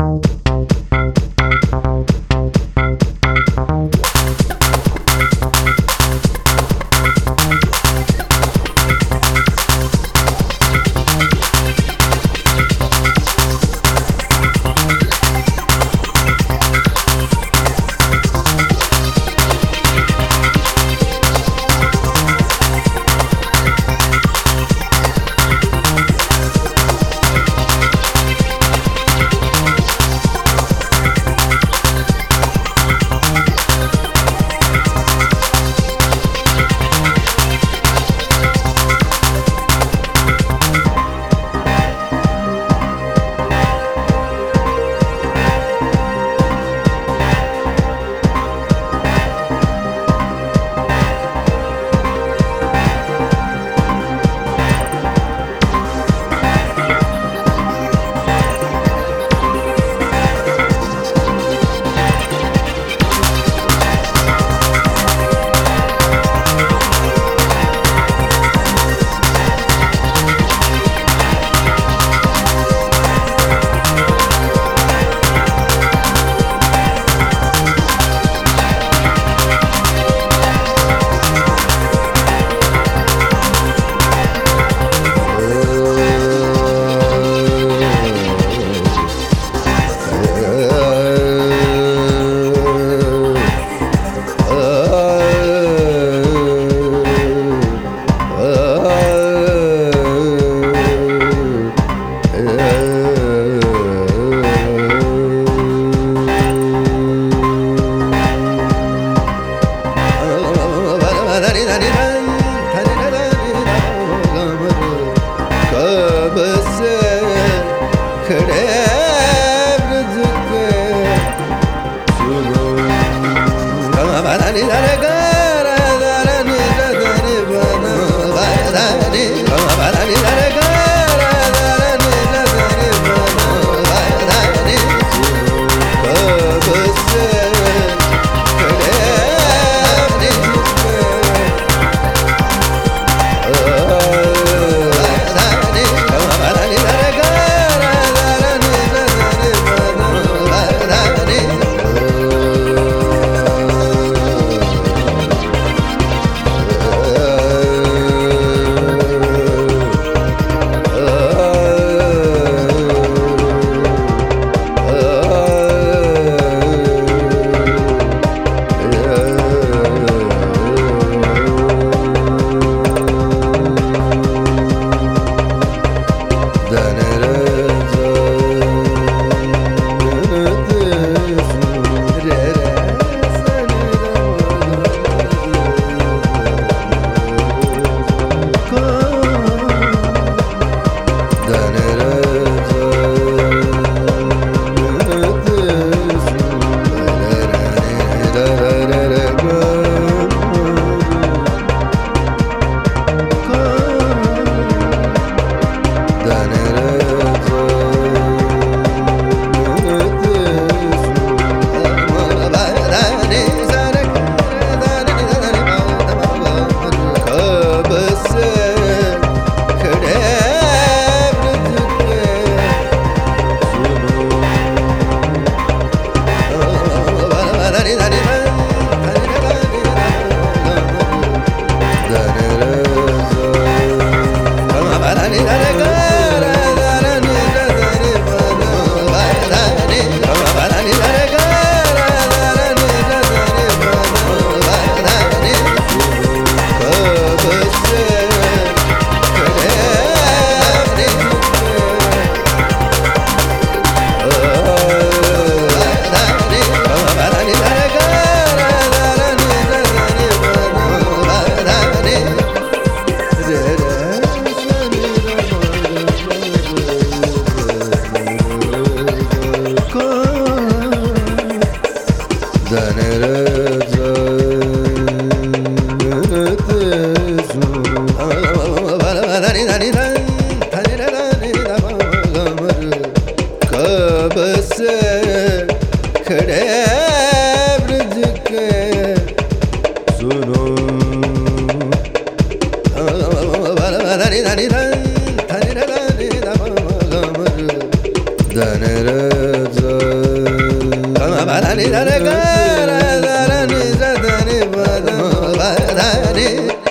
Bye. dale, dale, dale. रे रे रे रे रे रे रे रे रे रे रे रे रे